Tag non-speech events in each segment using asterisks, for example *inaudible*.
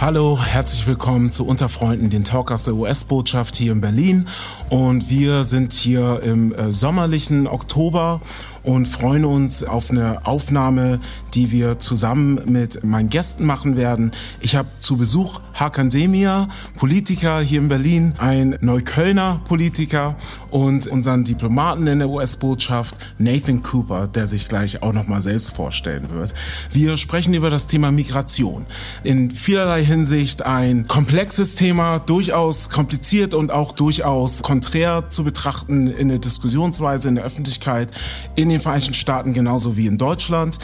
Hallo, herzlich willkommen zu Unterfreunden, den Talk aus der US-Botschaft hier in Berlin. Und wir sind hier im äh, sommerlichen Oktober und freuen uns auf eine Aufnahme, die wir zusammen mit meinen Gästen machen werden. Ich habe zu Besuch Hakan Demir, Politiker hier in Berlin, ein Neuköllner Politiker und unseren Diplomaten in der US-Botschaft Nathan Cooper, der sich gleich auch noch mal selbst vorstellen wird. Wir sprechen über das Thema Migration. In vielerlei Hinsicht ein komplexes Thema, durchaus kompliziert und auch durchaus konträr zu betrachten in der Diskussionsweise in der Öffentlichkeit in den Vereinigten Staaten genauso wie in Deutschland.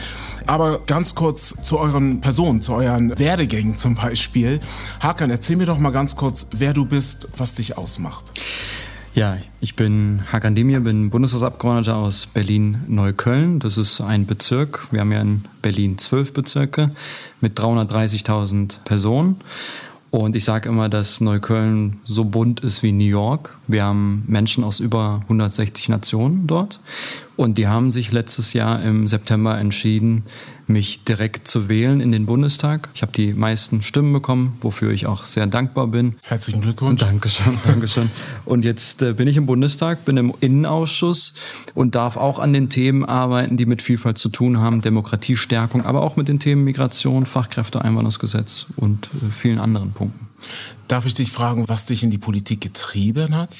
Aber ganz kurz zu euren Personen, zu euren Werdegängen zum Beispiel. Hakan, erzähl mir doch mal ganz kurz, wer du bist, was dich ausmacht. Ja, ich bin Hakan Demir, bin Bundestagsabgeordneter aus Berlin-Neukölln. Das ist ein Bezirk. Wir haben ja in Berlin zwölf Bezirke mit 330.000 Personen. Und ich sage immer, dass Neukölln so bunt ist wie New York. Wir haben Menschen aus über 160 Nationen dort. Und die haben sich letztes Jahr im September entschieden, mich direkt zu wählen in den Bundestag. Ich habe die meisten Stimmen bekommen, wofür ich auch sehr dankbar bin. Herzlichen Glückwunsch. Dankeschön, *laughs* Dankeschön. Und jetzt äh, bin ich im Bundestag, bin im Innenausschuss und darf auch an den Themen arbeiten, die mit Vielfalt zu tun haben, Demokratiestärkung, aber auch mit den Themen Migration, Fachkräfteeinwanderungsgesetz und äh, vielen anderen Punkten. Darf ich dich fragen, was dich in die Politik getrieben hat?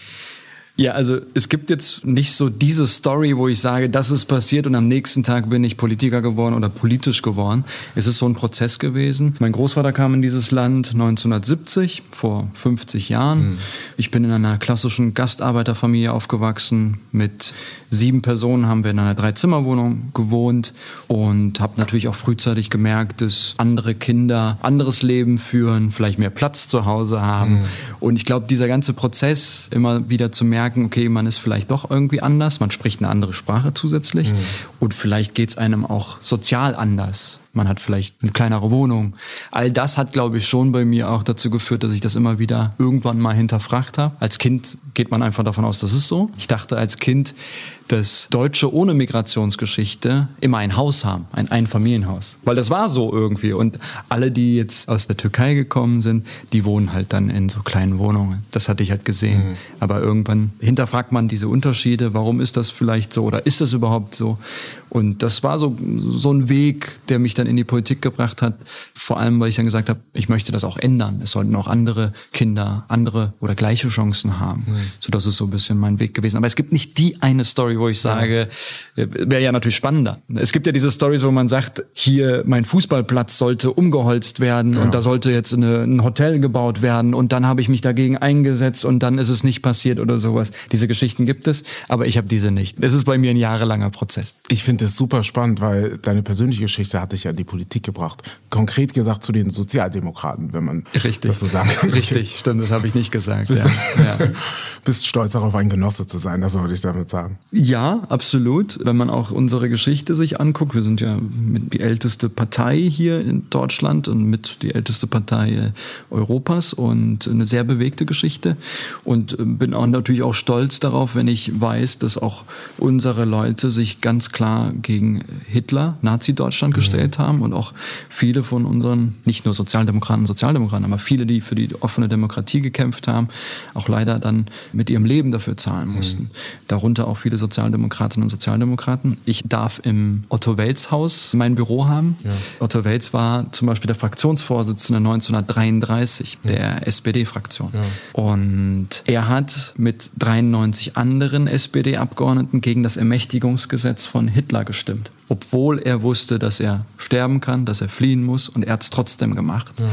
Ja, also es gibt jetzt nicht so diese Story, wo ich sage, das ist passiert und am nächsten Tag bin ich Politiker geworden oder politisch geworden. Es ist so ein Prozess gewesen. Mein Großvater kam in dieses Land 1970, vor 50 Jahren. Mhm. Ich bin in einer klassischen Gastarbeiterfamilie aufgewachsen. Mit sieben Personen haben wir in einer Dreizimmerwohnung gewohnt und habe natürlich auch frühzeitig gemerkt, dass andere Kinder anderes Leben führen, vielleicht mehr Platz zu Hause haben. Mhm. Und ich glaube, dieser ganze Prozess immer wieder zu merken, merken, okay, man ist vielleicht doch irgendwie anders, man spricht eine andere Sprache zusätzlich mhm. und vielleicht geht es einem auch sozial anders man hat vielleicht eine kleinere Wohnung. All das hat, glaube ich, schon bei mir auch dazu geführt, dass ich das immer wieder irgendwann mal hinterfragt habe. Als Kind geht man einfach davon aus, das ist so. Ich dachte als Kind, dass Deutsche ohne Migrationsgeschichte immer ein Haus haben, ein Einfamilienhaus. Weil das war so irgendwie. Und alle, die jetzt aus der Türkei gekommen sind, die wohnen halt dann in so kleinen Wohnungen. Das hatte ich halt gesehen. Mhm. Aber irgendwann hinterfragt man diese Unterschiede. Warum ist das vielleicht so oder ist das überhaupt so? Und das war so, so ein Weg, der mich dann in die Politik gebracht hat. Vor allem, weil ich dann gesagt habe, ich möchte das auch ändern. Es sollten auch andere Kinder andere oder gleiche Chancen haben. Mhm. So, das ist so ein bisschen mein Weg gewesen. Aber es gibt nicht die eine Story, wo ich sage, wäre ja natürlich spannender. Es gibt ja diese Stories, wo man sagt, hier mein Fußballplatz sollte umgeholzt werden ja. und da sollte jetzt eine, ein Hotel gebaut werden und dann habe ich mich dagegen eingesetzt und dann ist es nicht passiert oder sowas. Diese Geschichten gibt es, aber ich habe diese nicht. Es ist bei mir ein jahrelanger Prozess. Ich finde es super spannend, weil deine persönliche Geschichte hatte ich ja in die Politik gebracht. Konkret gesagt zu den Sozialdemokraten, wenn man Richtig. das so sagen kann. Richtig, stimmt, das habe ich nicht gesagt. Bist, ja. ja. *laughs* Bist stolz darauf, ein Genosse zu sein, das wollte ich damit sagen. Ja, absolut. Wenn man auch unsere Geschichte sich anguckt, wir sind ja die älteste Partei hier in Deutschland und mit die älteste Partei äh, Europas und eine sehr bewegte Geschichte. Und äh, bin auch natürlich auch stolz darauf, wenn ich weiß, dass auch unsere Leute sich ganz klar gegen Hitler, Nazi-Deutschland mhm. gestellt haben und auch viele von unseren, nicht nur Sozialdemokraten und Sozialdemokraten, aber viele, die für die offene Demokratie gekämpft haben, auch leider dann mit ihrem Leben dafür zahlen mussten. Mhm. Darunter auch viele Sozialdemokratinnen und Sozialdemokraten. Ich darf im Otto Welz Haus mein Büro haben. Ja. Otto Welz war zum Beispiel der Fraktionsvorsitzende 1933 ja. der SPD-Fraktion. Ja. Und er hat mit 93 anderen SPD-Abgeordneten gegen das Ermächtigungsgesetz von Hitler gestimmt. Obwohl er wusste, dass er sterben kann, dass er fliehen muss und er hat es trotzdem gemacht. Ja.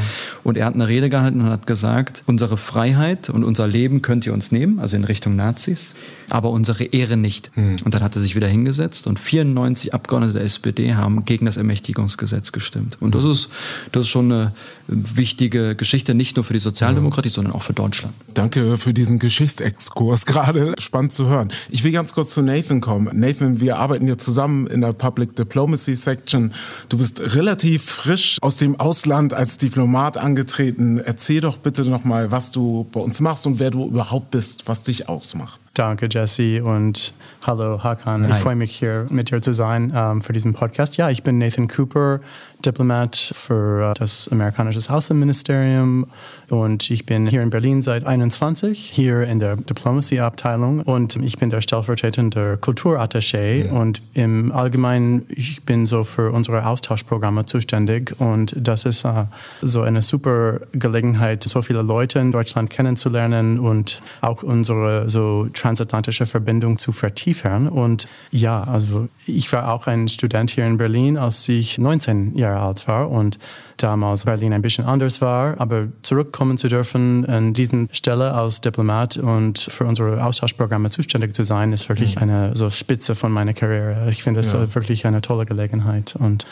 Und er hat eine Rede gehalten und hat gesagt, unsere Freiheit und unser Leben könnt ihr uns nehmen, also in Richtung Nazis, aber unsere Ehre nicht. Mhm. Und dann hat er sich wieder hingesetzt und 94 Abgeordnete der SPD haben gegen das Ermächtigungsgesetz gestimmt. Und das ist, das ist schon eine wichtige Geschichte, nicht nur für die Sozialdemokratie, mhm. sondern auch für Deutschland. Danke für diesen Geschichtsexkurs, *laughs* gerade spannend zu hören. Ich will ganz kurz zu Nathan kommen. Nathan, wir arbeiten ja zusammen in der Public Diplomacy Section. Du bist relativ frisch aus dem Ausland als Diplomat angetreten. Erzähl doch bitte nochmal, was du bei uns machst und wer du überhaupt bist, was dich ausmacht. Danke, Jesse, und hallo, Hakan. Ich freue mich, hier mit dir zu sein ähm, für diesen Podcast. Ja, ich bin Nathan Cooper, Diplomat für äh, das amerikanische Außenministerium und ich bin hier in Berlin seit 21, hier in der Diplomacy-Abteilung und ich bin der stellvertretende Kulturattaché ja. und im Allgemeinen, ich bin so für unsere Austauschprogramme zuständig und das ist uh, so eine super Gelegenheit, so viele Leute in Deutschland kennenzulernen und auch unsere so transatlantische Verbindung zu vertiefen und ja, also ich war auch ein Student hier in Berlin, als ich 19 Jahre alt war und damals Berlin ein bisschen anders war. Aber zurückkommen zu dürfen an diesen Stelle als Diplomat und für unsere Austauschprogramme zuständig zu sein, ist wirklich mhm. eine so Spitze von meiner Karriere. Ich finde es ja. wirklich eine tolle Gelegenheit und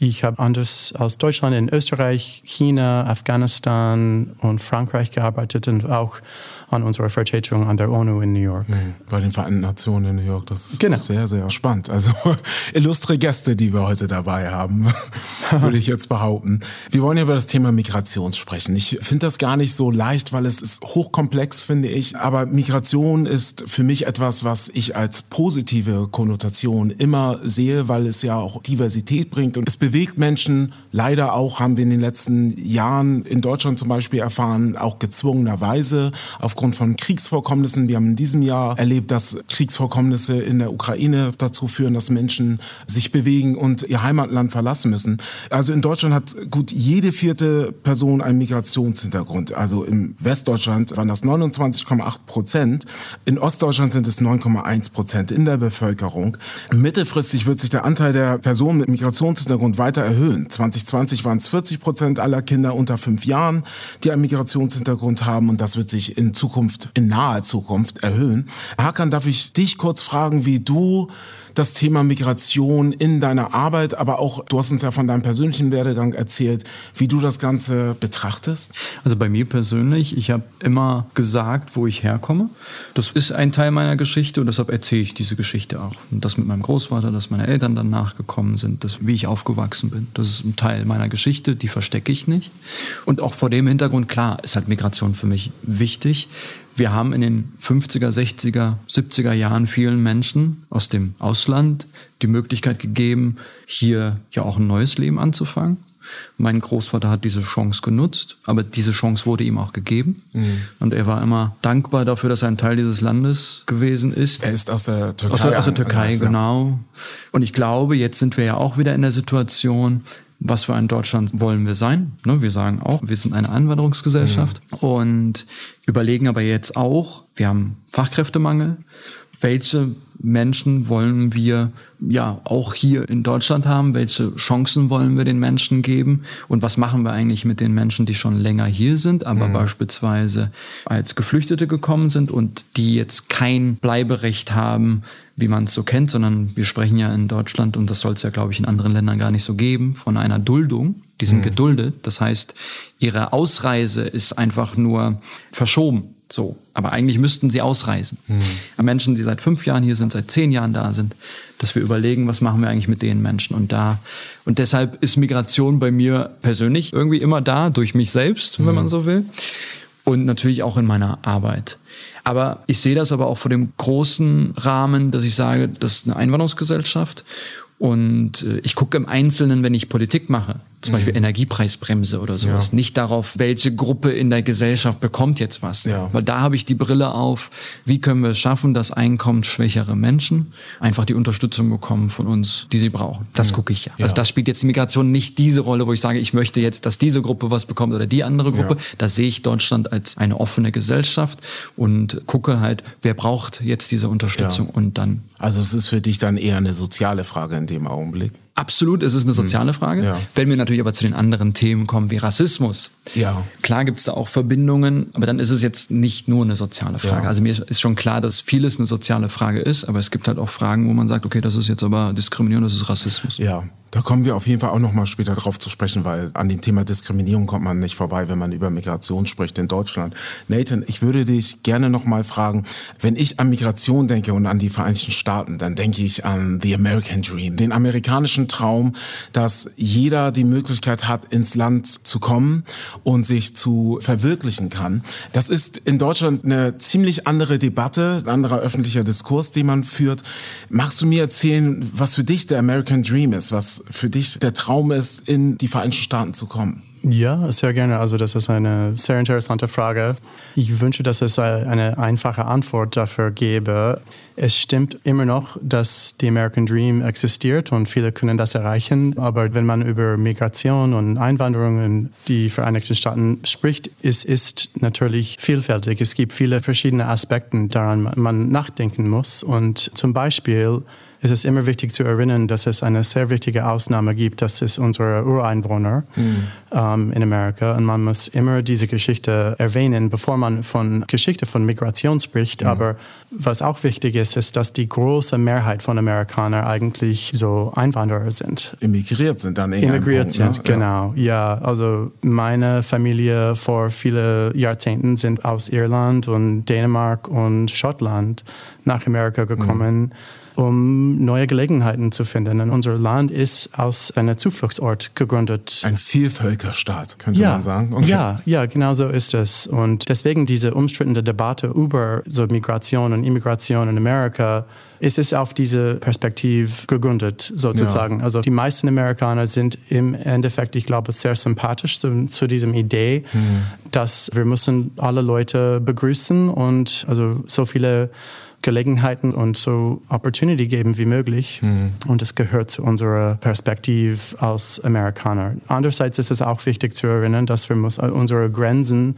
ich habe anders als Deutschland in Österreich, China, Afghanistan und Frankreich gearbeitet und auch an unserer Vertretung an der UNO in New York. Mhm, bei den Vereinten Nationen in New York. Das ist genau. sehr, sehr spannend. Also *laughs* illustre Gäste, die wir heute dabei haben, *laughs* würde ich jetzt behaupten. Wir wollen ja über das Thema Migration sprechen. Ich finde das gar nicht so leicht, weil es ist hochkomplex, finde ich. Aber Migration ist für mich etwas, was ich als positive Konnotation immer sehe, weil es ja auch Diversität bringt und es bewegt Menschen. Leider auch haben wir in den letzten Jahren in Deutschland zum Beispiel erfahren, auch gezwungenerweise auf aufgrund von Kriegsvorkommnissen. Wir haben in diesem Jahr erlebt, dass Kriegsvorkommnisse in der Ukraine dazu führen, dass Menschen sich bewegen und ihr Heimatland verlassen müssen. Also in Deutschland hat gut jede vierte Person einen Migrationshintergrund. Also im Westdeutschland waren das 29,8 Prozent. In Ostdeutschland sind es 9,1 Prozent in der Bevölkerung. Mittelfristig wird sich der Anteil der Personen mit Migrationshintergrund weiter erhöhen. 2020 waren es 40 Prozent aller Kinder unter fünf Jahren, die einen Migrationshintergrund haben und das wird sich in Zukunft Zukunft, in naher Zukunft erhöhen. Hakan, darf ich dich kurz fragen, wie du das Thema Migration in deiner Arbeit, aber auch, du hast uns ja von deinem persönlichen Werdegang erzählt, wie du das Ganze betrachtest? Also bei mir persönlich, ich habe immer gesagt, wo ich herkomme. Das ist ein Teil meiner Geschichte und deshalb erzähle ich diese Geschichte auch. Und das mit meinem Großvater, dass meine Eltern dann nachgekommen sind, das, wie ich aufgewachsen bin. Das ist ein Teil meiner Geschichte, die verstecke ich nicht. Und auch vor dem Hintergrund, klar, ist halt Migration für mich wichtig. Wir haben in den 50er, 60er, 70er Jahren vielen Menschen aus dem Ausland die Möglichkeit gegeben, hier ja auch ein neues Leben anzufangen. Mein Großvater hat diese Chance genutzt, aber diese Chance wurde ihm auch gegeben. Mhm. Und er war immer dankbar dafür, dass er ein Teil dieses Landes gewesen ist. Er ist aus der Türkei. Aus der, aus der Türkei, also, genau. Und ich glaube, jetzt sind wir ja auch wieder in der Situation, was für ein Deutschland wollen wir sein. Ne, wir sagen auch, wir sind eine Einwanderungsgesellschaft mhm. und überlegen aber jetzt auch, wir haben Fachkräftemangel, welche Menschen wollen wir ja auch hier in Deutschland haben? Welche Chancen wollen wir den Menschen geben? Und was machen wir eigentlich mit den Menschen, die schon länger hier sind, aber mhm. beispielsweise als Geflüchtete gekommen sind und die jetzt kein Bleiberecht haben, wie man es so kennt, sondern wir sprechen ja in Deutschland, und das soll es ja, glaube ich, in anderen Ländern gar nicht so geben, von einer Duldung. Die sind mhm. geduldet. Das heißt, ihre Ausreise ist einfach nur verschoben. So. Aber eigentlich müssten sie ausreisen. Mhm. Menschen, die seit fünf Jahren hier sind, seit zehn Jahren da sind, dass wir überlegen, was machen wir eigentlich mit den Menschen und da. Und deshalb ist Migration bei mir persönlich irgendwie immer da, durch mich selbst, mhm. wenn man so will. Und natürlich auch in meiner Arbeit. Aber ich sehe das aber auch vor dem großen Rahmen, dass ich sage, das ist eine Einwanderungsgesellschaft. Und äh, ich gucke im Einzelnen, wenn ich Politik mache, zum Beispiel mhm. Energiepreisbremse oder sowas. Ja. Nicht darauf, welche Gruppe in der Gesellschaft bekommt jetzt was. Ja. Weil da habe ich die Brille auf, wie können wir es schaffen, dass einkommensschwächere Menschen einfach die Unterstützung bekommen von uns, die sie brauchen. Das mhm. gucke ich ja. Also das spielt jetzt die Migration nicht diese Rolle, wo ich sage, ich möchte jetzt, dass diese Gruppe was bekommt oder die andere Gruppe. Ja. Da sehe ich Deutschland als eine offene Gesellschaft und gucke halt, wer braucht jetzt diese Unterstützung und dann. Also es ist für dich dann eher eine soziale Frage in dem Augenblick. Absolut, es ist eine soziale Frage. Ja. Wenn wir natürlich aber zu den anderen Themen kommen, wie Rassismus. Ja. Klar gibt es da auch Verbindungen, aber dann ist es jetzt nicht nur eine soziale Frage. Ja. Also mir ist schon klar, dass vieles eine soziale Frage ist, aber es gibt halt auch Fragen, wo man sagt, okay, das ist jetzt aber Diskriminierung, das ist Rassismus. Ja, da kommen wir auf jeden Fall auch noch mal später drauf zu sprechen, weil an dem Thema Diskriminierung kommt man nicht vorbei, wenn man über Migration spricht in Deutschland. Nathan, ich würde dich gerne noch mal fragen, wenn ich an Migration denke und an die Vereinigten Staaten, dann denke ich an the American Dream, den amerikanischen Traum, dass jeder die Möglichkeit hat, ins Land zu kommen und sich zu verwirklichen kann. Das ist in Deutschland eine ziemlich andere Debatte, ein anderer öffentlicher Diskurs, den man führt. Magst du mir erzählen, was für dich der American Dream ist, was für dich der Traum ist, in die Vereinigten Staaten zu kommen? Ja, sehr gerne. Also das ist eine sehr interessante Frage. Ich wünsche, dass es eine einfache Antwort dafür gäbe. Es stimmt immer noch, dass die American Dream existiert und viele können das erreichen. Aber wenn man über Migration und Einwanderung in die Vereinigten Staaten spricht, es ist natürlich vielfältig. Es gibt viele verschiedene Aspekte, daran man nachdenken muss. Und zum Beispiel ist es immer wichtig zu erinnern, dass es eine sehr wichtige Ausnahme gibt. Das ist unsere Ureinwohner mhm. ähm, in Amerika. Und man muss immer diese Geschichte erwähnen, bevor man von Geschichte von Migration spricht. Mhm. Aber was auch wichtig ist, ist, dass die große Mehrheit von Amerikanern eigentlich so Einwanderer sind. Immigriert sind dann eher Immigriert sind, ne? genau. Ja. ja, also meine Familie vor vielen Jahrzehnten sind aus Irland und Dänemark und Schottland nach Amerika gekommen. Mhm um neue Gelegenheiten zu finden. Und unser Land ist als ein Zufluchtsort gegründet. Ein Vielvölkerstaat, könnte ja, man sagen. Okay. Ja, ja, genau so ist es. Und deswegen diese umstrittene Debatte über so Migration und Immigration in Amerika ist es auf diese Perspektive gegründet, sozusagen. Ja. Also die meisten Amerikaner sind im Endeffekt, ich glaube, sehr sympathisch zu, zu diesem Idee, mhm. dass wir müssen alle Leute begrüßen und also so viele Gelegenheiten und so Opportunity geben wie möglich. Mhm. Und es gehört zu unserer Perspektive als Amerikaner. Andererseits ist es auch wichtig zu erinnern, dass wir muss, unsere Grenzen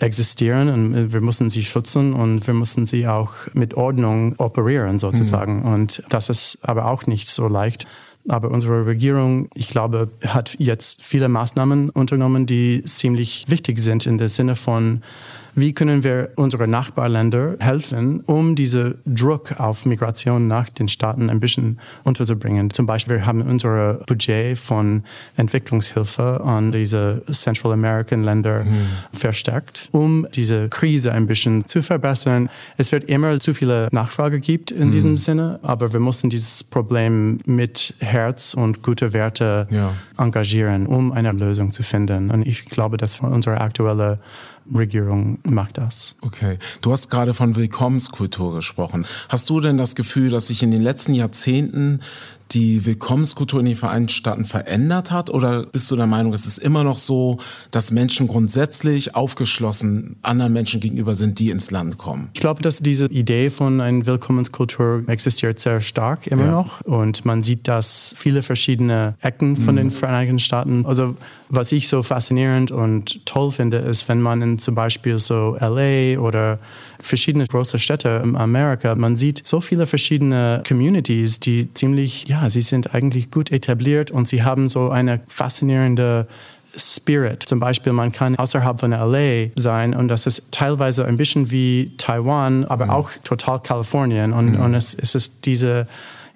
existieren und wir müssen sie schützen und wir müssen sie auch mit Ordnung operieren sozusagen. Mhm. Und das ist aber auch nicht so leicht. Aber unsere Regierung, ich glaube, hat jetzt viele Maßnahmen unternommen, die ziemlich wichtig sind in der Sinne von wie können wir unsere Nachbarländer helfen, um diese Druck auf Migration nach den Staaten ein bisschen unterzubringen. Zum Beispiel wir haben unser Budget von Entwicklungshilfe an diese Central American Länder mhm. verstärkt, um diese Krise ein bisschen zu verbessern. Es wird immer zu viele Nachfrage gibt in mhm. diesem Sinne, aber wir müssen dieses Problem mit Herz und gute Werte ja. engagieren, um eine Lösung zu finden. Und ich glaube, dass unsere aktuelle Regierung macht das. Okay. Du hast gerade von Willkommenskultur gesprochen. Hast du denn das Gefühl, dass sich in den letzten Jahrzehnten die Willkommenskultur in den Vereinigten Staaten verändert hat? Oder bist du der Meinung, es ist immer noch so, dass Menschen grundsätzlich aufgeschlossen anderen Menschen gegenüber sind, die ins Land kommen? Ich glaube, dass diese Idee von einer Willkommenskultur existiert sehr stark immer ja. noch. Und man sieht, dass viele verschiedene Ecken von mhm. den Vereinigten Staaten, also was ich so faszinierend und toll finde, ist, wenn man in zum Beispiel so LA oder verschiedene große Städte in Amerika, man sieht so viele verschiedene Communities, die ziemlich, ja, sie sind eigentlich gut etabliert und sie haben so eine faszinierende Spirit. Zum Beispiel, man kann außerhalb von LA sein und das ist teilweise ein bisschen wie Taiwan, aber mhm. auch total Kalifornien. Und, mhm. und es, es ist diese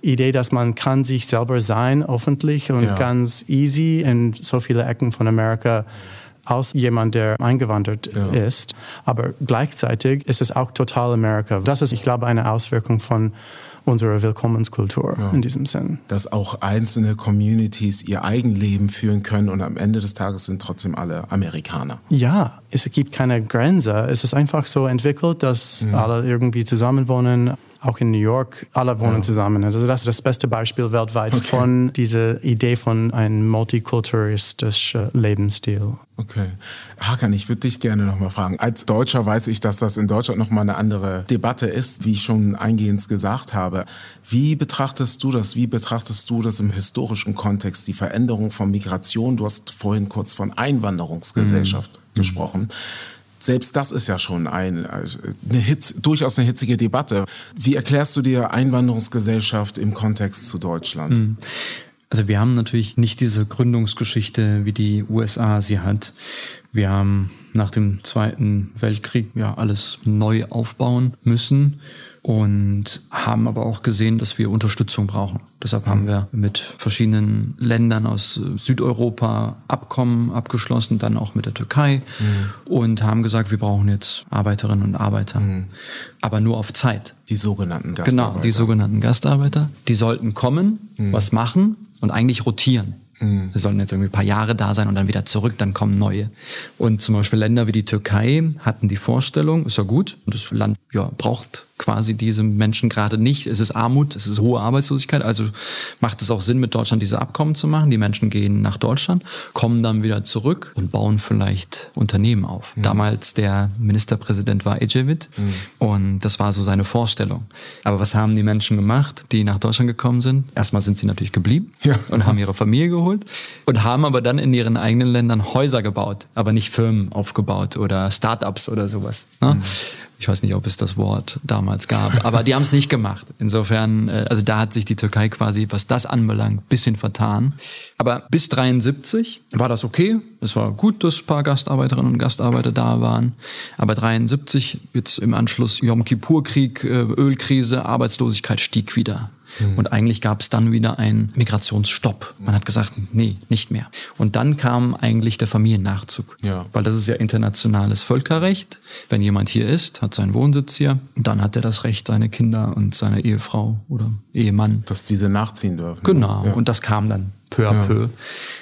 Idee, dass man kann sich selber sein, öffentlich und ja. ganz easy in so viele Ecken von Amerika als jemand, der eingewandert ja. ist. Aber gleichzeitig ist es auch total Amerika. Das ist, ich glaube, eine Auswirkung von unserer Willkommenskultur ja. in diesem Sinn. Dass auch einzelne Communities ihr Eigenleben führen können und am Ende des Tages sind trotzdem alle Amerikaner. Ja, es gibt keine Grenze. Es ist einfach so entwickelt, dass ja. alle irgendwie zusammenwohnen. Auch in New York, alle wohnen ja. zusammen. Also das ist das beste Beispiel weltweit okay. von dieser Idee von einem multikulturistischen Lebensstil. Okay. Hakan, ich würde dich gerne nochmal fragen. Als Deutscher weiß ich, dass das in Deutschland nochmal eine andere Debatte ist, wie ich schon eingehend gesagt habe. Wie betrachtest du das? Wie betrachtest du das im historischen Kontext, die Veränderung von Migration? Du hast vorhin kurz von Einwanderungsgesellschaft mhm. gesprochen. Selbst das ist ja schon ein, eine Hitz, durchaus eine hitzige Debatte. Wie erklärst du dir Einwanderungsgesellschaft im Kontext zu Deutschland? Mhm. Also wir haben natürlich nicht diese Gründungsgeschichte, wie die USA sie hat. Wir haben nach dem Zweiten Weltkrieg ja alles neu aufbauen müssen und haben aber auch gesehen, dass wir Unterstützung brauchen. Deshalb haben wir mit verschiedenen Ländern aus Südeuropa Abkommen abgeschlossen, dann auch mit der Türkei mhm. und haben gesagt, wir brauchen jetzt Arbeiterinnen und Arbeiter, mhm. aber nur auf Zeit. Die sogenannten Gastarbeiter. Genau, die sogenannten Gastarbeiter. Die sollten kommen, mhm. was machen und eigentlich rotieren. Mhm. Sie sollen jetzt irgendwie ein paar Jahre da sein und dann wieder zurück, dann kommen neue. Und zum Beispiel Länder wie die Türkei hatten die Vorstellung, ist ja gut, das Land ja, braucht quasi diese Menschen gerade nicht. Es ist Armut, es ist hohe Arbeitslosigkeit, also macht es auch Sinn, mit Deutschland diese Abkommen zu machen. Die Menschen gehen nach Deutschland, kommen dann wieder zurück und bauen vielleicht Unternehmen auf. Mhm. Damals der Ministerpräsident war Ecevit mhm. und das war so seine Vorstellung. Aber was haben die Menschen gemacht, die nach Deutschland gekommen sind? Erstmal sind sie natürlich geblieben ja. und haben ihre Familie geholt und haben aber dann in ihren eigenen Ländern Häuser gebaut, aber nicht Firmen aufgebaut oder Startups oder sowas. Ne? Mhm. Ich weiß nicht, ob es das Wort damals gab, *laughs* aber die haben es nicht gemacht. Insofern, äh, also da hat sich die Türkei quasi, was das anbelangt, bisschen vertan. Aber bis 73 war das okay. Es war gut, dass ein paar Gastarbeiterinnen und Gastarbeiter da waren. Aber 73, jetzt im Anschluss Yom Kippur-Krieg, äh, Ölkrise, Arbeitslosigkeit stieg wieder. Mhm. Und eigentlich gab es dann wieder einen Migrationsstopp. Man hat gesagt, nee, nicht mehr. Und dann kam eigentlich der Familiennachzug. Ja. Weil das ist ja internationales Völkerrecht. Wenn jemand hier ist, hat seinen Wohnsitz hier, dann hat er das Recht, seine Kinder und seine Ehefrau oder Ehemann. Dass diese nachziehen dürfen. Genau. Ja. Und das kam dann peu à ja. peu.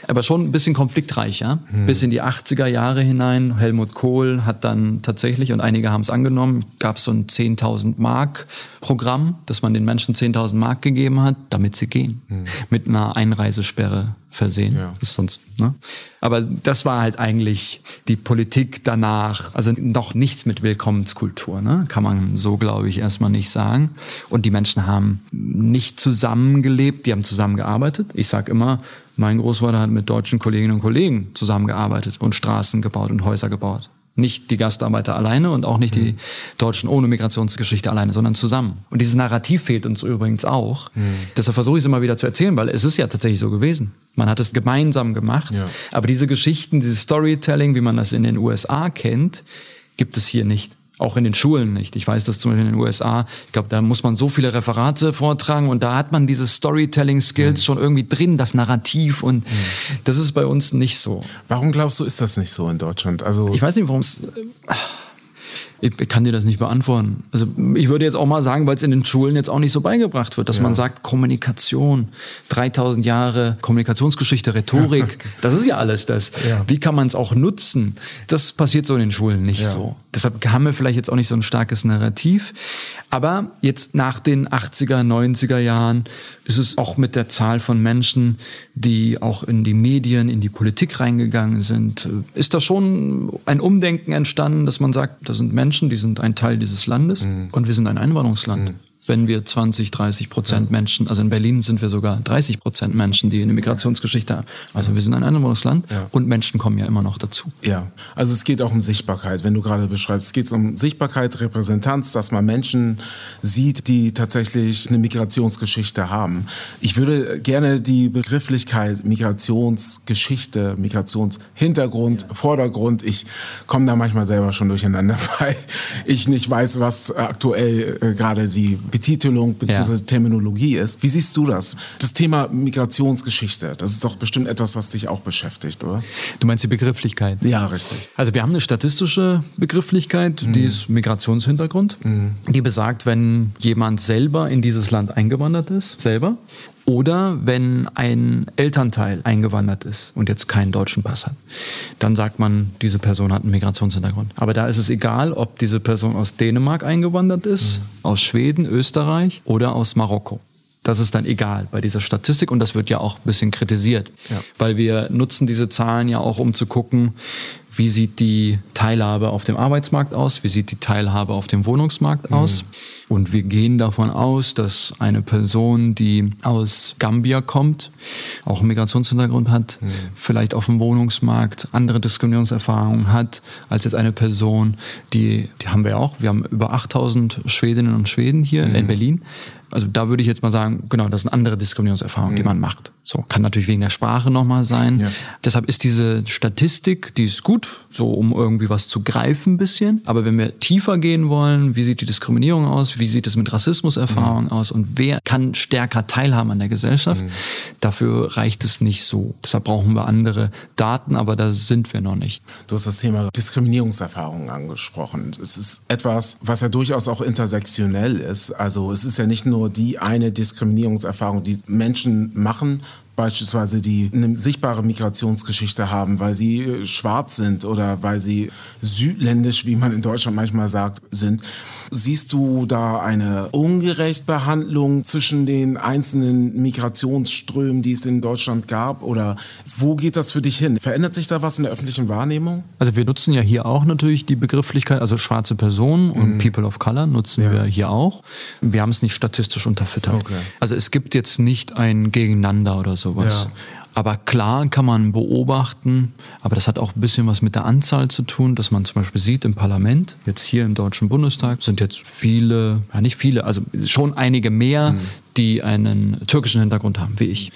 Aber schon ein bisschen konfliktreicher. Hm. Bis in die 80er Jahre hinein. Helmut Kohl hat dann tatsächlich, und einige haben es angenommen, gab es so ein 10.000 Mark Programm, dass man den Menschen 10.000 Mark gegeben hat, damit sie gehen. Hm. Mit einer Einreisesperre versehen. Ja. ist sonst, ne? Aber das war halt eigentlich die Politik danach. Also noch nichts mit Willkommenskultur, ne? Kann man so, glaube ich, erstmal nicht sagen. Und die Menschen haben nicht zusammengelebt, die haben zusammengearbeitet. Ich sage immer, mein Großvater hat mit deutschen Kolleginnen und Kollegen zusammengearbeitet und Straßen gebaut und Häuser gebaut. Nicht die Gastarbeiter alleine und auch nicht mhm. die Deutschen ohne Migrationsgeschichte alleine, sondern zusammen. Und dieses Narrativ fehlt uns übrigens auch. Mhm. Deshalb versuche ich es immer wieder zu erzählen, weil es ist ja tatsächlich so gewesen. Man hat es gemeinsam gemacht. Ja. Aber diese Geschichten, dieses Storytelling, wie man das in den USA kennt, gibt es hier nicht. Auch in den Schulen nicht. Ich weiß, dass zum Beispiel in den USA, ich glaube, da muss man so viele Referate vortragen und da hat man diese Storytelling-Skills mhm. schon irgendwie drin, das Narrativ und mhm. das ist bei uns nicht so. Warum glaubst du, ist das nicht so in Deutschland? Also ich weiß nicht, warum es. Äh, ich kann dir das nicht beantworten. Also ich würde jetzt auch mal sagen, weil es in den Schulen jetzt auch nicht so beigebracht wird, dass ja. man sagt, Kommunikation, 3000 Jahre Kommunikationsgeschichte, Rhetorik, *laughs* das ist ja alles das. Ja. Wie kann man es auch nutzen? Das passiert so in den Schulen nicht ja. so. Deshalb haben wir vielleicht jetzt auch nicht so ein starkes Narrativ. Aber jetzt nach den 80er, 90er Jahren ist es auch mit der Zahl von Menschen, die auch in die Medien, in die Politik reingegangen sind, ist da schon ein Umdenken entstanden, dass man sagt, da sind Menschen, die sind ein Teil dieses Landes mhm. und wir sind ein Einwanderungsland. Mhm wenn wir 20, 30 Prozent ja. Menschen, also in Berlin sind wir sogar 30 Prozent Menschen, die eine Migrationsgeschichte haben. Also wir sind ein Einwanderungsland ja. und Menschen kommen ja immer noch dazu. Ja, also es geht auch um Sichtbarkeit, wenn du gerade beschreibst. Es geht um Sichtbarkeit, Repräsentanz, dass man Menschen sieht, die tatsächlich eine Migrationsgeschichte haben. Ich würde gerne die Begrifflichkeit Migrationsgeschichte, Migrationshintergrund, ja. Vordergrund, ich komme da manchmal selber schon durcheinander, *laughs* weil ich nicht weiß, was aktuell äh, gerade die Betitelung bzw. Ja. Terminologie ist. Wie siehst du das? Das Thema Migrationsgeschichte, das ist doch bestimmt etwas, was dich auch beschäftigt, oder? Du meinst die Begrifflichkeit? Ja, richtig. Also wir haben eine statistische Begrifflichkeit, mhm. die ist Migrationshintergrund. Mhm. Die besagt, wenn jemand selber in dieses Land eingewandert ist, selber, oder wenn ein Elternteil eingewandert ist und jetzt keinen deutschen Pass hat, dann sagt man, diese Person hat einen Migrationshintergrund. Aber da ist es egal, ob diese Person aus Dänemark eingewandert ist, mhm aus Schweden, Österreich oder aus Marokko. Das ist dann egal bei dieser Statistik und das wird ja auch ein bisschen kritisiert, ja. weil wir nutzen diese Zahlen ja auch, um zu gucken, wie sieht die Teilhabe auf dem Arbeitsmarkt aus, wie sieht die Teilhabe auf dem Wohnungsmarkt mhm. aus. Und wir gehen davon aus, dass eine Person, die aus Gambia kommt, auch einen Migrationshintergrund hat, mhm. vielleicht auf dem Wohnungsmarkt andere Diskriminierungserfahrungen hat, als jetzt eine Person, die, die haben wir auch. Wir haben über 8000 Schwedinnen und Schweden hier mhm. in Berlin. Also da würde ich jetzt mal sagen, genau, das sind andere Diskriminierungserfahrungen, mhm. die man macht. So, kann natürlich wegen der Sprache nochmal sein. Ja. Deshalb ist diese Statistik, die ist gut, so um irgendwie was zu greifen ein bisschen. Aber wenn wir tiefer gehen wollen, wie sieht die Diskriminierung aus, wie sieht es mit Rassismuserfahrungen mhm. aus und wer kann stärker teilhaben an der Gesellschaft, mhm. dafür reicht es nicht so. Deshalb brauchen wir andere Daten, aber da sind wir noch nicht. Du hast das Thema Diskriminierungserfahrungen angesprochen. Es ist etwas, was ja durchaus auch intersektionell ist. Also es ist ja nicht nur nur die eine Diskriminierungserfahrung, die Menschen machen, beispielsweise die eine sichtbare Migrationsgeschichte haben, weil sie äh, schwarz sind oder weil sie südländisch, wie man in Deutschland manchmal sagt, sind. Siehst du da eine Ungerechtbehandlung zwischen den einzelnen Migrationsströmen, die es in Deutschland gab? Oder wo geht das für dich hin? Verändert sich da was in der öffentlichen Wahrnehmung? Also wir nutzen ja hier auch natürlich die Begrifflichkeit, also schwarze Personen und mhm. People of Color nutzen ja. wir hier auch. Wir haben es nicht statistisch unterfüttert. Okay. Also es gibt jetzt nicht ein Gegeneinander oder sowas. Ja. Aber klar kann man beobachten, aber das hat auch ein bisschen was mit der Anzahl zu tun, dass man zum Beispiel sieht im Parlament, jetzt hier im Deutschen Bundestag, sind jetzt viele, ja nicht viele, also schon einige mehr, mhm. die einen türkischen Hintergrund haben, wie ich.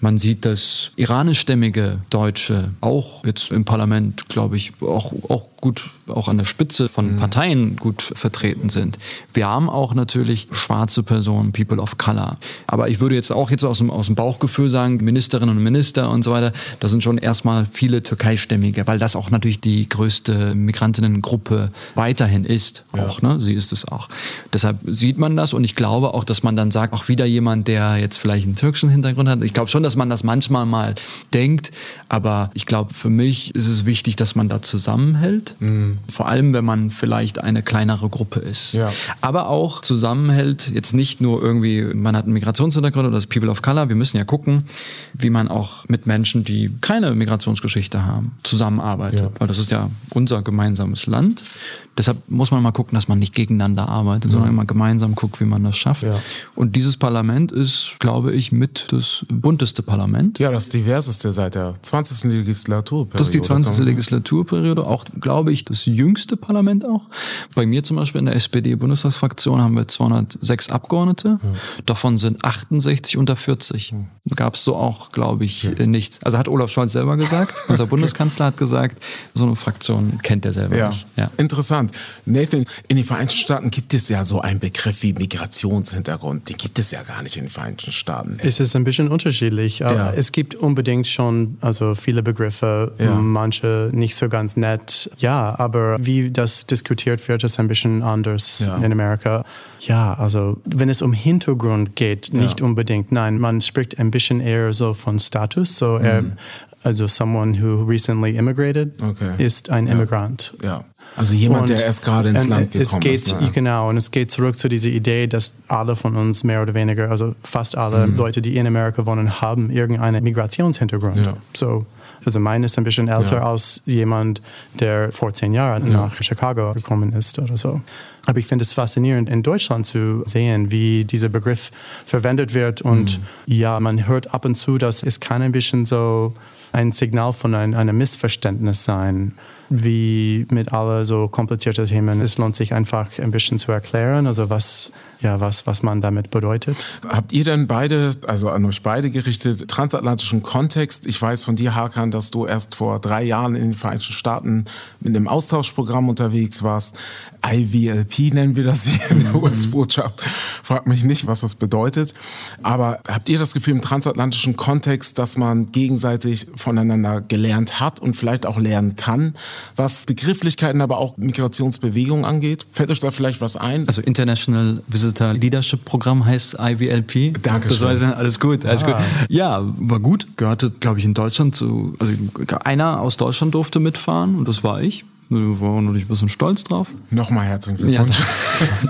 Man sieht, dass iranischstämmige Deutsche auch jetzt im Parlament, glaube ich, auch, auch gut auch an der Spitze von mhm. Parteien gut vertreten sind. Wir haben auch natürlich schwarze Personen, People of Color. Aber ich würde jetzt auch jetzt aus dem, aus dem Bauchgefühl sagen, Ministerinnen und Minister und so weiter, das sind schon erstmal viele Türkeistämmige, weil das auch natürlich die größte Migrantinnengruppe weiterhin ist. Ja. Auch, ne? Sie ist es auch. Deshalb sieht man das und ich glaube auch, dass man dann sagt, auch wieder jemand, der jetzt vielleicht einen türkischen Hintergrund hat. Ich glaube schon, dass man das manchmal mal denkt, aber ich glaube, für mich ist es wichtig, dass man da zusammenhält Mhm. Vor allem, wenn man vielleicht eine kleinere Gruppe ist. Ja. Aber auch zusammenhält, jetzt nicht nur irgendwie, man hat einen Migrationshintergrund oder das People of Color. Wir müssen ja gucken, wie man auch mit Menschen, die keine Migrationsgeschichte haben, zusammenarbeitet. Ja. Weil das ist ja unser gemeinsames Land. Deshalb muss man mal gucken, dass man nicht gegeneinander arbeitet, sondern immer gemeinsam guckt, wie man das schafft. Ja. Und dieses Parlament ist, glaube ich, mit das bunteste Parlament. Ja, das diverseste seit der 20. Legislaturperiode. Das ist die 20. Legislaturperiode, auch, glaube ich, das jüngste Parlament auch. Bei mir zum Beispiel in der SPD-Bundestagsfraktion haben wir 206 Abgeordnete. Ja. Davon sind 68 unter 40. Ja. Gab es so auch, glaube ich, ja. nicht. Also hat Olaf Scholz selber gesagt, *laughs* unser Bundeskanzler hat gesagt, so eine Fraktion kennt er selber ja. nicht. Ja. Interessant interessant. Nathan, in den Vereinigten Staaten gibt es ja so einen Begriff wie Migrationshintergrund. Den gibt es ja gar nicht in den Vereinigten Staaten. Es ist ein bisschen unterschiedlich. Ja. Es gibt unbedingt schon also viele Begriffe, ja. manche nicht so ganz nett. Ja, aber wie das diskutiert wird, ist ein bisschen anders ja. in Amerika. Ja, also wenn es um Hintergrund geht, nicht ja. unbedingt. Nein, man spricht ein bisschen eher so von Status. So mhm. er, also someone who recently immigrated okay. ist ein Immigrant. Ja. Also jemand, und, der erst gerade ins Land gekommen geht, ist. Ne? Genau, und es geht zurück zu dieser Idee, dass alle von uns mehr oder weniger, also fast alle mhm. Leute, die in Amerika wohnen, haben irgendeinen Migrationshintergrund. Ja. So, also mein ist ein bisschen älter ja. als jemand, der vor zehn Jahren ja. nach Chicago gekommen ist oder so. Aber ich finde es faszinierend, in Deutschland zu sehen, wie dieser Begriff verwendet wird. Und mhm. ja, man hört ab und zu, dass es kann ein bisschen so ein Signal von ein, einem Missverständnis sein wie mit alle so komplizierten Themen. Es lohnt sich einfach ein bisschen zu erklären, also was ja, was, was man damit bedeutet. Habt ihr denn beide, also an euch beide gerichtet, transatlantischen Kontext? Ich weiß von dir, Hakan, dass du erst vor drei Jahren in den Vereinigten Staaten mit einem Austauschprogramm unterwegs warst. IVLP nennen wir das hier in der mhm. US-Botschaft. Fragt mich nicht, was das bedeutet. Aber habt ihr das Gefühl im transatlantischen Kontext, dass man gegenseitig voneinander gelernt hat und vielleicht auch lernen kann, was Begrifflichkeiten, aber auch Migrationsbewegungen angeht? Fällt euch da vielleicht was ein? Also International Visitor Visitor Leadership Programm heißt IVLP. Danke Das war alles gut, alles ah. gut. Ja, war gut. Gehörte, glaube ich, in Deutschland zu, also einer aus Deutschland durfte mitfahren und das war ich. Wir waren natürlich ein bisschen stolz drauf. Nochmal herzlichen Glückwunsch. *laughs*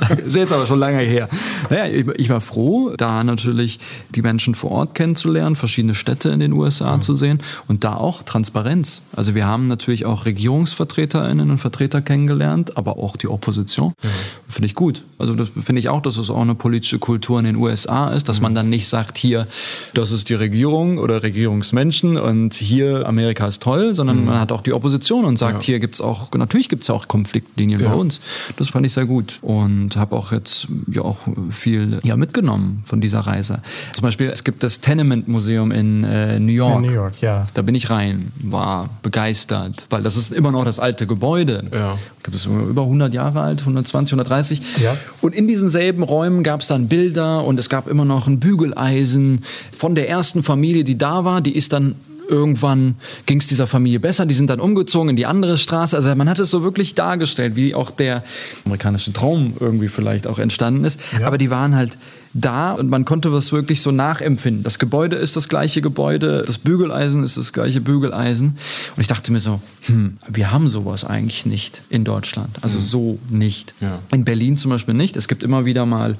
Ja, ist jetzt aber schon lange her. Naja, ich, ich, war froh, da natürlich die Menschen vor Ort kennenzulernen, verschiedene Städte in den USA mhm. zu sehen und da auch Transparenz. Also wir haben natürlich auch Regierungsvertreterinnen und Vertreter kennengelernt, aber auch die Opposition. Mhm. Finde ich gut. Also das finde ich auch, dass es auch eine politische Kultur in den USA ist, dass mhm. man dann nicht sagt, hier, das ist die Regierung oder Regierungsmenschen und hier Amerika ist toll, sondern mhm. man hat auch die Opposition und sagt, ja. hier gibt es auch natürlich gibt es auch Konfliktlinien ja. bei uns. Das fand ich sehr gut und habe auch jetzt ja auch viel ja, mitgenommen von dieser Reise. Zum Beispiel, es gibt das Tenement Museum in äh, New York. In New York, ja. Da bin ich rein, war begeistert, weil das ist immer noch das alte Gebäude. Ja. Gibt es über 100 Jahre alt, 120, 130. Ja. Und in diesen selben Räumen gab es dann Bilder und es gab immer noch ein Bügeleisen von der ersten Familie, die da war. Die ist dann irgendwann ging es dieser Familie besser, die sind dann umgezogen in die andere Straße. Also man hat es so wirklich dargestellt, wie auch der amerikanische Traum irgendwie vielleicht auch entstanden ist. Ja. Aber die waren halt da und man konnte was wirklich so nachempfinden. Das Gebäude ist das gleiche Gebäude, das Bügeleisen ist das gleiche Bügeleisen. Und ich dachte mir so, hm, wir haben sowas eigentlich nicht in Deutschland. Also mhm. so nicht. Ja. In Berlin zum Beispiel nicht. Es gibt immer wieder mal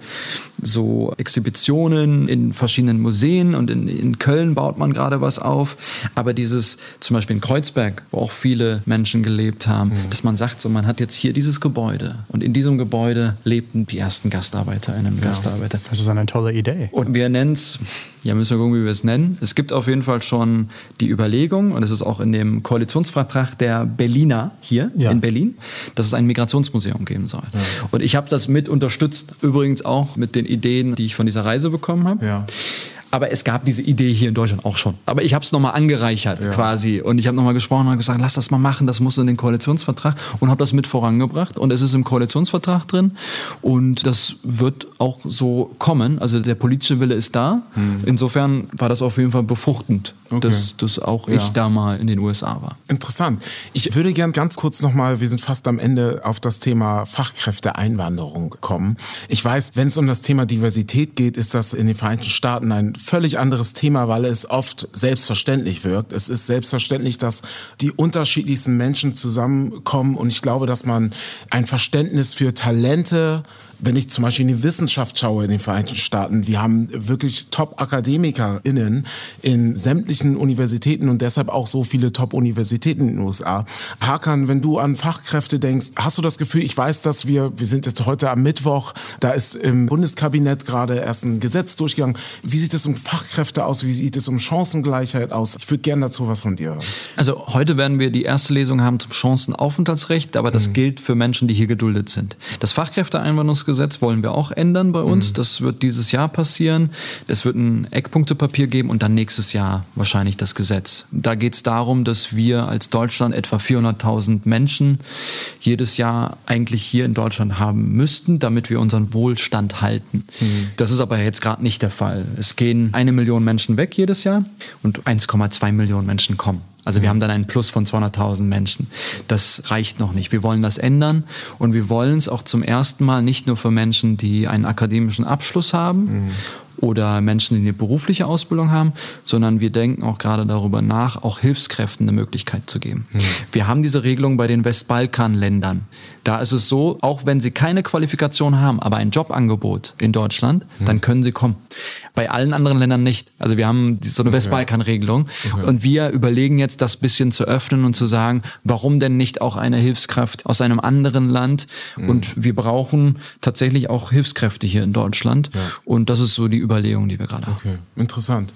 so Exhibitionen in verschiedenen Museen und in, in Köln baut man gerade was auf. Aber dieses, zum Beispiel in Kreuzberg, wo auch viele Menschen gelebt haben, mhm. dass man sagt, so man hat jetzt hier dieses Gebäude und in diesem Gebäude lebten die ersten GastarbeiterInnen und ja. Gastarbeiter. Also ist eine tolle Idee. Und wir nennen es, ja, müssen wir gucken, wie wir es nennen. Es gibt auf jeden Fall schon die Überlegung, und es ist auch in dem Koalitionsvertrag der Berliner hier ja. in Berlin, dass es ein Migrationsmuseum geben soll. Ja. Und ich habe das mit unterstützt, übrigens auch mit den Ideen, die ich von dieser Reise bekommen habe. Ja. Aber es gab diese Idee hier in Deutschland auch schon. Aber ich habe es nochmal angereichert ja. quasi. Und ich habe nochmal gesprochen und gesagt, lass das mal machen, das muss in den Koalitionsvertrag. Und habe das mit vorangebracht. Und es ist im Koalitionsvertrag drin. Und das wird auch so kommen. Also der politische Wille ist da. Hm. Insofern war das auf jeden Fall befruchtend, okay. dass, dass auch ja. ich da mal in den USA war. Interessant. Ich würde gern ganz kurz nochmal, wir sind fast am Ende, auf das Thema Fachkräfteeinwanderung kommen. Ich weiß, wenn es um das Thema Diversität geht, ist das in den Vereinigten Staaten ein völlig anderes Thema, weil es oft selbstverständlich wirkt. Es ist selbstverständlich, dass die unterschiedlichsten Menschen zusammenkommen und ich glaube, dass man ein Verständnis für Talente, wenn ich zum Beispiel in die Wissenschaft schaue in den Vereinigten Staaten, wir haben wirklich Top-AkademikerInnen in sämtlichen Universitäten und deshalb auch so viele Top-Universitäten in den USA. Hakan, wenn du an Fachkräfte denkst, hast du das Gefühl, ich weiß, dass wir, wir sind jetzt heute am Mittwoch, da ist im Bundeskabinett gerade erst ein Gesetz durchgegangen. Wie sieht es um Fachkräfte aus? Wie sieht es um Chancengleichheit aus? Ich würde gerne dazu was von dir hören. Also heute werden wir die erste Lesung haben zum Chancenaufenthaltsrecht, aber das mhm. gilt für Menschen, die hier geduldet sind. Das Fachkräfteeinwanderungsgesetz Gesetz wollen wir auch ändern bei uns. Mhm. Das wird dieses Jahr passieren. Es wird ein Eckpunktepapier geben und dann nächstes Jahr wahrscheinlich das Gesetz. Da geht es darum, dass wir als Deutschland etwa 400.000 Menschen jedes Jahr eigentlich hier in Deutschland haben müssten, damit wir unseren Wohlstand halten. Mhm. Das ist aber jetzt gerade nicht der Fall. Es gehen eine Million Menschen weg jedes Jahr und 1,2 Millionen Menschen kommen. Also wir haben dann einen Plus von 200.000 Menschen. Das reicht noch nicht. Wir wollen das ändern und wir wollen es auch zum ersten Mal nicht nur für Menschen, die einen akademischen Abschluss haben mhm oder Menschen, die eine berufliche Ausbildung haben, sondern wir denken auch gerade darüber nach, auch Hilfskräften eine Möglichkeit zu geben. Mhm. Wir haben diese Regelung bei den Westbalkanländern. Da ist es so, auch wenn sie keine Qualifikation haben, aber ein Jobangebot in Deutschland, mhm. dann können sie kommen. Bei allen anderen Ländern nicht. Also wir haben so eine okay. Westbalkan-Regelung okay. und wir überlegen jetzt, das bisschen zu öffnen und zu sagen, warum denn nicht auch eine Hilfskraft aus einem anderen Land? Mhm. Und wir brauchen tatsächlich auch Hilfskräfte hier in Deutschland. Ja. Und das ist so die Überlegung, die wir gerade haben. Okay, interessant.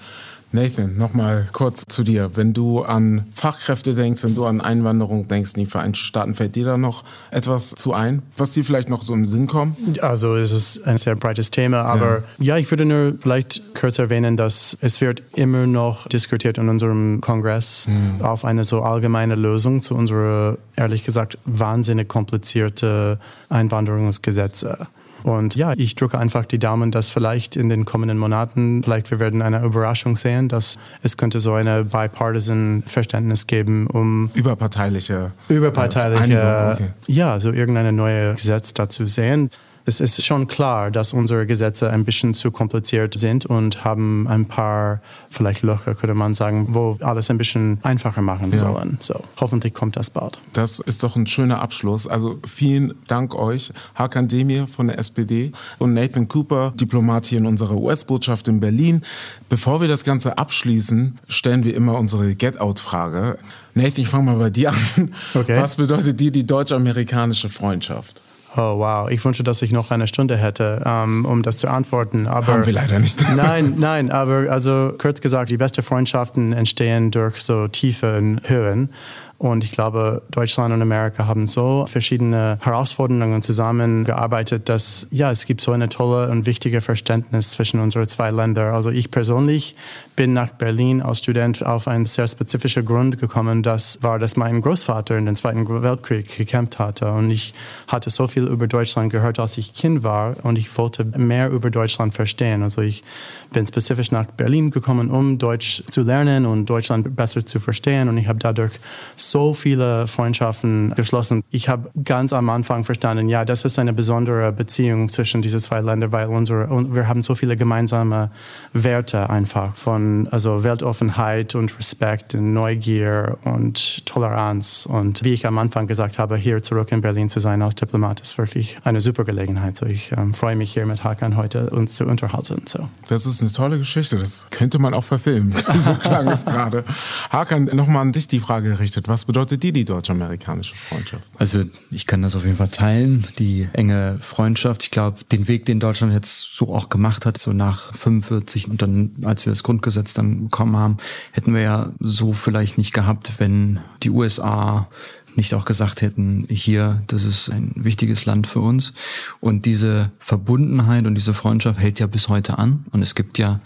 Nathan, nochmal kurz zu dir. Wenn du an Fachkräfte denkst, wenn du an Einwanderung denkst in die Vereinigten Staaten, fällt dir da noch etwas zu ein, was dir vielleicht noch so im Sinn kommt? Also es ist ein sehr breites Thema, aber ja, ja ich würde nur vielleicht kurz erwähnen, dass es wird immer noch diskutiert in unserem Kongress mhm. auf eine so allgemeine Lösung zu unserer, ehrlich gesagt, wahnsinnig komplizierte Einwanderungsgesetze. Und ja, ich drücke einfach die Daumen, dass vielleicht in den kommenden Monaten, vielleicht wir werden eine Überraschung sehen, dass es könnte so eine bipartisan Verständnis geben, um überparteiliche, überparteiliche, äh, okay. ja, so irgendeine neue Gesetz dazu sehen. Es ist schon klar, dass unsere Gesetze ein bisschen zu kompliziert sind und haben ein paar vielleicht Löcher, könnte man sagen, wo alles ein bisschen einfacher machen ja. sollen. So, hoffentlich kommt das bald. Das ist doch ein schöner Abschluss. Also vielen Dank euch, Hakan Demir von der SPD und Nathan Cooper, Diplomat hier in unserer US-Botschaft in Berlin. Bevor wir das Ganze abschließen, stellen wir immer unsere Get-Out-Frage. Nathan, ich fange mal bei dir an. Okay. Was bedeutet dir die deutsch-amerikanische Freundschaft? Oh wow, ich wünsche, dass ich noch eine Stunde hätte, um, ähm, um das zu antworten. Aber Haben wir leider nicht. *laughs* nein, nein, aber also kurz gesagt, die besten Freundschaften entstehen durch so tiefe Höhen. Und ich glaube, Deutschland und Amerika haben so verschiedene Herausforderungen zusammengearbeitet, dass ja, es gibt so eine tolle und wichtige Verständnis zwischen unseren zwei Ländern. Also ich persönlich bin nach Berlin als Student auf einen sehr spezifischen Grund gekommen. Das war, dass mein Großvater in den Zweiten Weltkrieg gekämpft hatte. Und ich hatte so viel über Deutschland gehört, als ich Kind war. Und ich wollte mehr über Deutschland verstehen. Also ich bin spezifisch nach Berlin gekommen, um Deutsch zu lernen und Deutschland besser zu verstehen. Und ich habe dadurch viele Freundschaften geschlossen. Ich habe ganz am Anfang verstanden, ja, das ist eine besondere Beziehung zwischen diesen zwei Ländern, weil unsere, wir haben so viele gemeinsame Werte einfach von also Weltoffenheit und Respekt und Neugier und Toleranz. Und wie ich am Anfang gesagt habe, hier zurück in Berlin zu sein als Diplomat ist wirklich eine super Gelegenheit. So ich ähm, freue mich hier mit Hakan heute uns zu unterhalten. So. Das ist eine tolle Geschichte. Das könnte man auch verfilmen. *laughs* so klang es gerade. Hakan, nochmal an dich die Frage gerichtet. Was bedeutet dir die deutsch-amerikanische Freundschaft? Also ich kann das auf jeden Fall teilen, die enge Freundschaft. Ich glaube, den Weg, den Deutschland jetzt so auch gemacht hat, so nach 45 und dann, als wir das Grundgesetz dann bekommen haben, hätten wir ja so vielleicht nicht gehabt, wenn die USA nicht auch gesagt hätten, hier, das ist ein wichtiges Land für uns. Und diese Verbundenheit und diese Freundschaft hält ja bis heute an. Und es gibt ja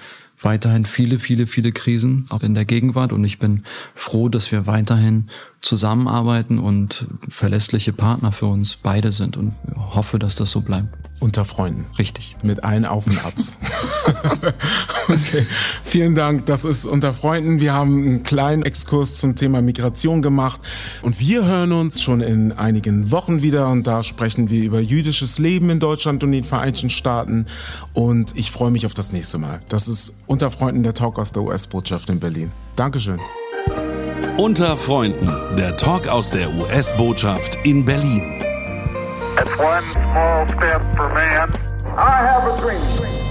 weiterhin viele, viele, viele Krisen, auch in der Gegenwart. Und ich bin froh, dass wir weiterhin zusammenarbeiten und verlässliche Partner für uns beide sind und hoffe, dass das so bleibt. Unter Freunden. Richtig. Mit allen Auf und Abs. *laughs* okay. Vielen Dank. Das ist Unter Freunden. Wir haben einen kleinen Exkurs zum Thema Migration gemacht und wir hören uns schon in einigen Wochen wieder und da sprechen wir über jüdisches Leben in Deutschland und den Vereinigten Staaten und ich freue mich auf das nächste Mal. Das ist Unter Freunden der Talk aus der US-Botschaft in Berlin. Dankeschön. Unter Freunden, der Talk aus der US-Botschaft in Berlin. It's one small step for man. I have a dream.